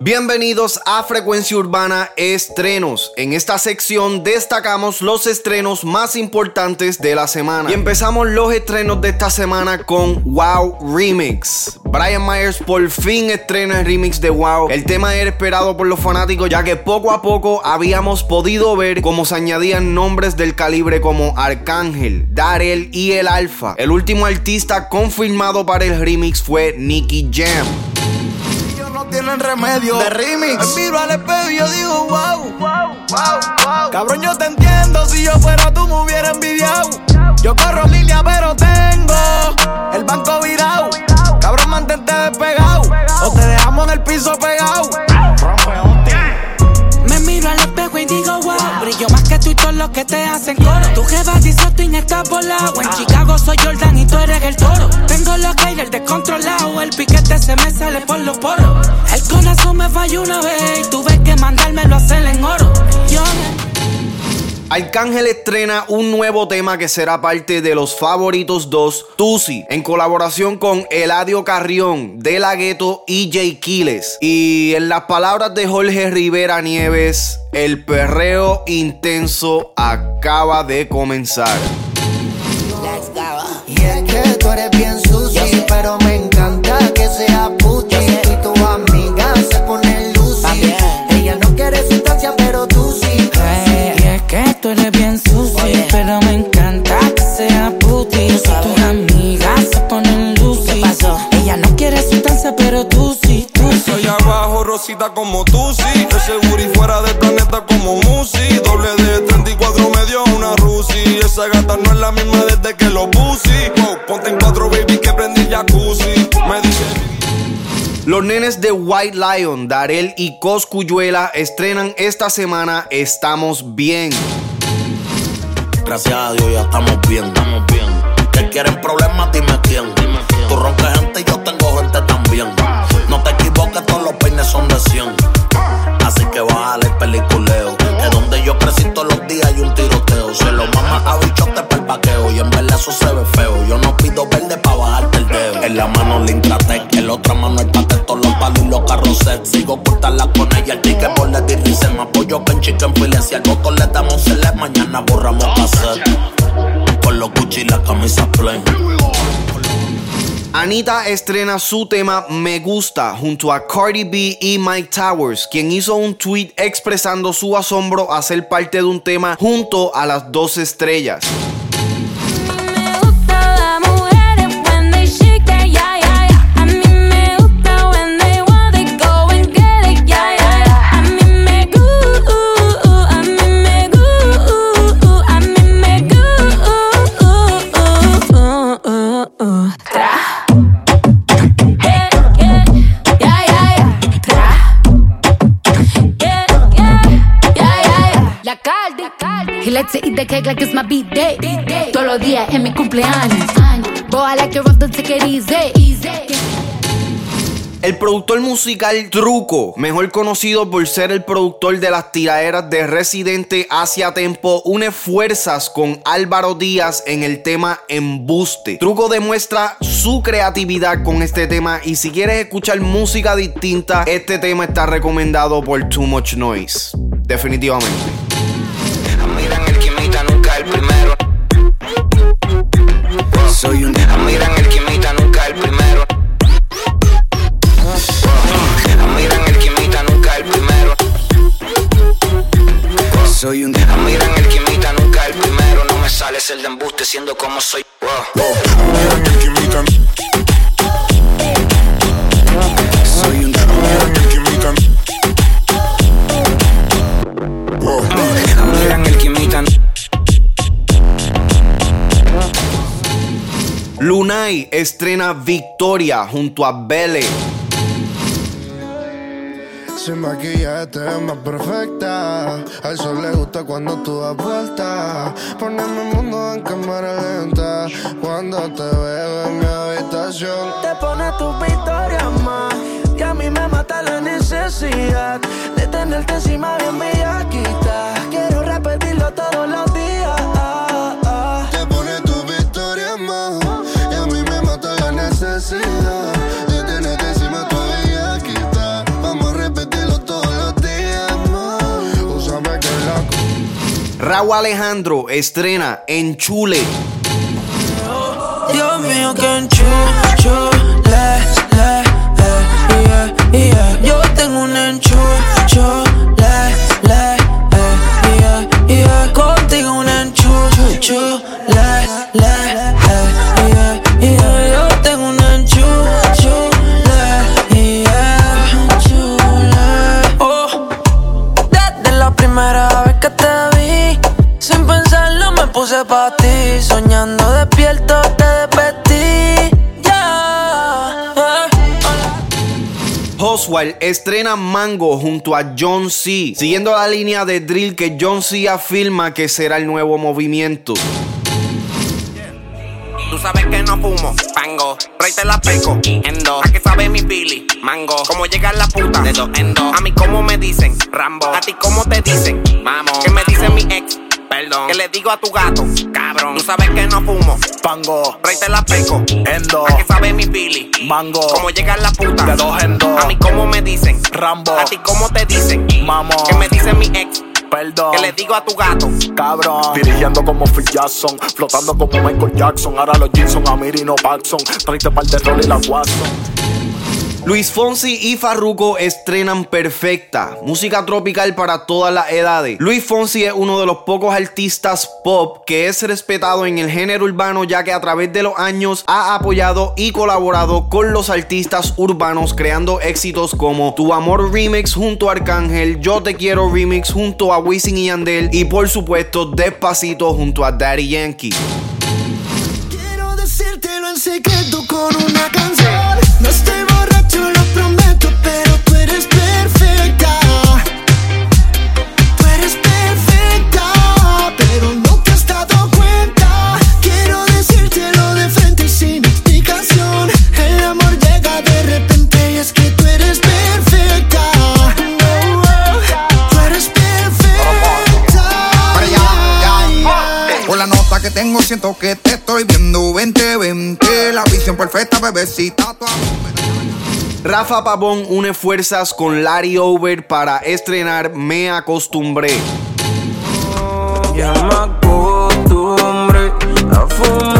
Bienvenidos a Frecuencia Urbana Estrenos. En esta sección destacamos los estrenos más importantes de la semana. Y empezamos los estrenos de esta semana con Wow Remix. Brian Myers por fin estrena el remix de Wow. El tema era esperado por los fanáticos ya que poco a poco habíamos podido ver cómo se añadían nombres del calibre como Arcángel, Darel y el Alfa. El último artista confirmado para el remix fue Nicky Jam tienen remedio. De remix. Me miro al espejo y yo digo, wow. Wow, wow, wow. Cabrón, yo te entiendo. Si yo fuera tú, me hubiera envidiado. Yo corro línea, pero tengo el banco virado. Cabrón, mantente despegado. O te dejamos en el piso pegado. Me miro al espejo y digo, wow. Brillo más que tú y todos los que te hacen coro. Tu jefa volado. En Chicago soy Jordan y tú eres el toro. Tengo los haters descontrolado. El piquete se me sale por los poros. El corazón me falló una vez y tuve que mandármelo a hacer en oro. Yo Arcángel estrena un nuevo tema que será parte de los favoritos 2, Tusi, en colaboración con Eladio Carrión, De La Ghetto y Jay Quiles. Y en las palabras de Jorge Rivera Nieves, el perreo intenso acaba de comenzar. Pero me encanta que sea puti. Y tu amiga se pone lucy. Ella no quiere sustancia, pero tú sí. Y es que tú eres bien sucio, pero me encanta que sea puti. Y tus amigas se ponen lucy. Ella no quiere sustancia, pero tú sí, tú sí. Soy abajo, rosita como tú sí. De seguro y fuera del planeta como Musi. Doble de 34 medio una Rusi. Esa gata no es la misma jacuzzi. Me dice. Los nenes de White Lion, Darel y Coscuyuela estrenan esta semana Estamos Bien. Gracias a Dios ya estamos bien, estamos bien. Que quieren problemas, dime quién. Tú rompes gente y yo Si al voto le damos select, mañana borramos cassette. Con los Gucci y la camisa plain. Anita estrena su tema Me Gusta junto a Cardi B y Mike Towers, quien hizo un tweet expresando su asombro a ser parte de un tema junto a las dos estrellas. Easy. El productor musical Truco, mejor conocido por ser el productor de las tiraderas de Residente hacia Tempo, une fuerzas con Álvaro Díaz en el tema Embuste. Truco demuestra su creatividad con este tema y si quieres escuchar música distinta, este tema está recomendado por Too Much Noise. Definitivamente. Soy un Miran el que imita nunca el primero. Miran el que imita nunca el primero. Soy un Miran el que imita nunca el primero. No me sale ser de embuste siendo como soy. El que imita. Soy un Miran el Lunay estrena Victoria junto a Belle. Sin maquillaje te ves más perfecta. Al sol le gusta cuando tú das vuelta. Poneme el mundo en cámara lenta. Cuando te veo en mi habitación. Te pone tu victoria más. Y a mí me mata la necesidad de tenerte encima bien bellaquita. Raúl Alejandro estrena En Chule. Dios mío, que enchule, le, eh, yeah, yeah. Yo tengo un enchule, le, eh, yeah. Contigo un enchule, puse pa' ti, soñando despierto te despertí, ya. eh. Oswald estrena Mango junto a John C. Siguiendo la línea de drill que John C. afirma que será el nuevo movimiento. Tú sabes que no fumo, pango, rey te la peco, endo. ¿A qué sabe mi Billy? Mango, ¿cómo llega la puta? De dos en dos. A mí, ¿cómo me dicen? Rambo. ¿A ti cómo te dicen? Vamos. ¿Qué me dice mi ex? Perdón. ¿Qué le digo a tu gato? Cabrón. Tú sabes que no fumo, Pango, rey te la peco, Endo, ¿A qué sabe mi Billy? Mango, ¿Cómo llega la puta? de dos en dos. A mí, ¿cómo me dicen? Rambo, ¿A ti cómo te dicen? Mamón. ¿Qué me dice mi ex? perdón. ¿Qué le digo a tu gato? Cabrón, dirigiendo como Phil Jackson, flotando como Michael Jackson. Ahora los jeans son Amirino Paxson. Traiste par de rol y la Watson. Luis Fonsi y Farruko estrenan Perfecta, música tropical para todas las edades. Luis Fonsi es uno de los pocos artistas pop que es respetado en el género urbano ya que a través de los años ha apoyado y colaborado con los artistas urbanos creando éxitos como Tu Amor Remix junto a Arcángel, Yo Te Quiero Remix junto a Wisin y Yandel y por supuesto Despacito junto a Daddy Yankee. Quiero decírtelo en secreto con una que tengo siento que te estoy viendo 2020 La visión perfecta, bebecita tu amor. Rafa Pavón une fuerzas con Larry Over para estrenar Me Acostumbré. Ya me acostumbré a fumar,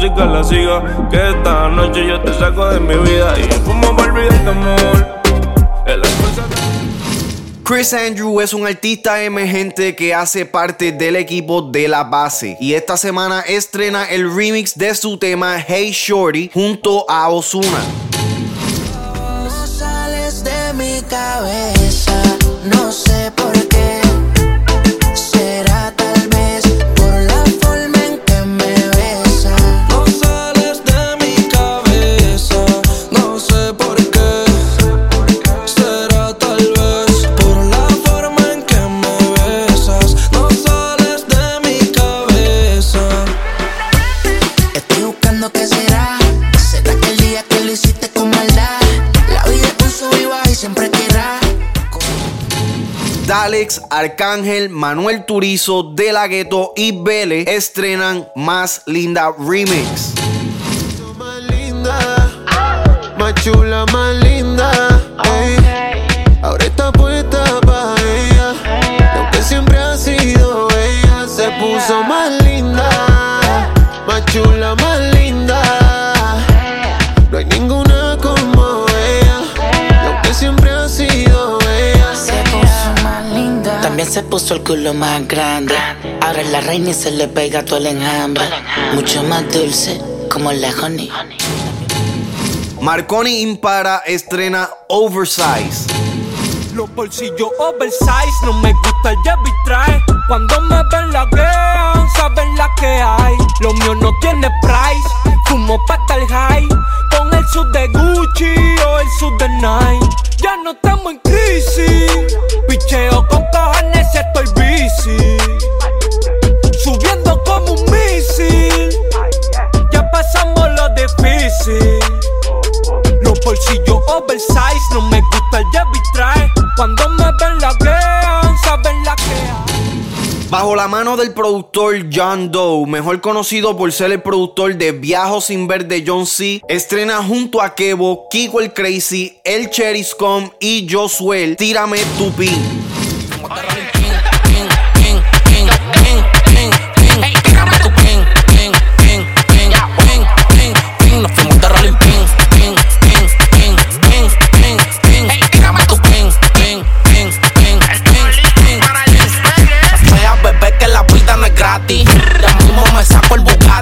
música la siga. Que esta noche yo te saco de mi vida. Y fumo por olvidarte, amor. El alcohol sana- Chris Andrew es un artista emergente que hace parte del equipo de la base y esta semana estrena el remix de su tema Hey Shorty junto a Ozuna. No sales de mi cabeza, Arcángel, Manuel Turizo, De La Ghetto y Vele estrenan Más Linda Remix. más linda, más chula, más linda. Puso el culo más grande. Ahora es la reina y se le pega todo el enjambre. Mucho más dulce, como la honey. Marconi Impara estrena Oversize. Los bolsillos oversize, no me gusta el Chevy trae. Cuando me ven la guean, saben la que hay. Lo mío no tiene price, fumo pa' el high. El sud de Gucci o el sud de Nike. Ya no estamos en crisis. Picheo con cojones y estoy bici. Subiendo como un misil. Ya pasamos lo difícil. Los bolsillos oversize, no me gusta el Chevy trae. Cuando me ven la guerra del productor John Doe, mejor conocido por ser el productor de Viajo sin ver de John C, estrena junto a Kevo, Kiko el Crazy, El Cherry Scum y Josuel Tírame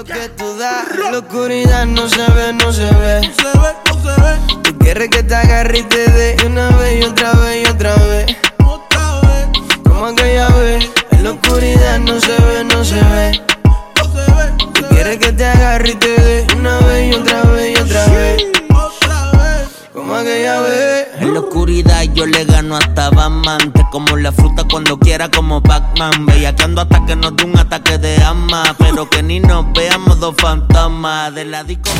Lo que tú das, la oscuridad no se ve, no se ve. No se ve, no se ve. Tú quieres que te agarre y te dé una vez y otra vez y otra vez. Otra vez. Como aquella vez, en la oscuridad no se ve, no se ve. No se ve. Tú quieres que te agarre y te dé una vez y otra vez y otra vez. Como aquella vez. Oscuridad yo le gano hasta Batman. Te como la fruta cuando quiera como Pac-Man. Bellaqueando hasta que nos dé un ataque de alma. Pero que ni nos veamos dos fantasmas. De la disco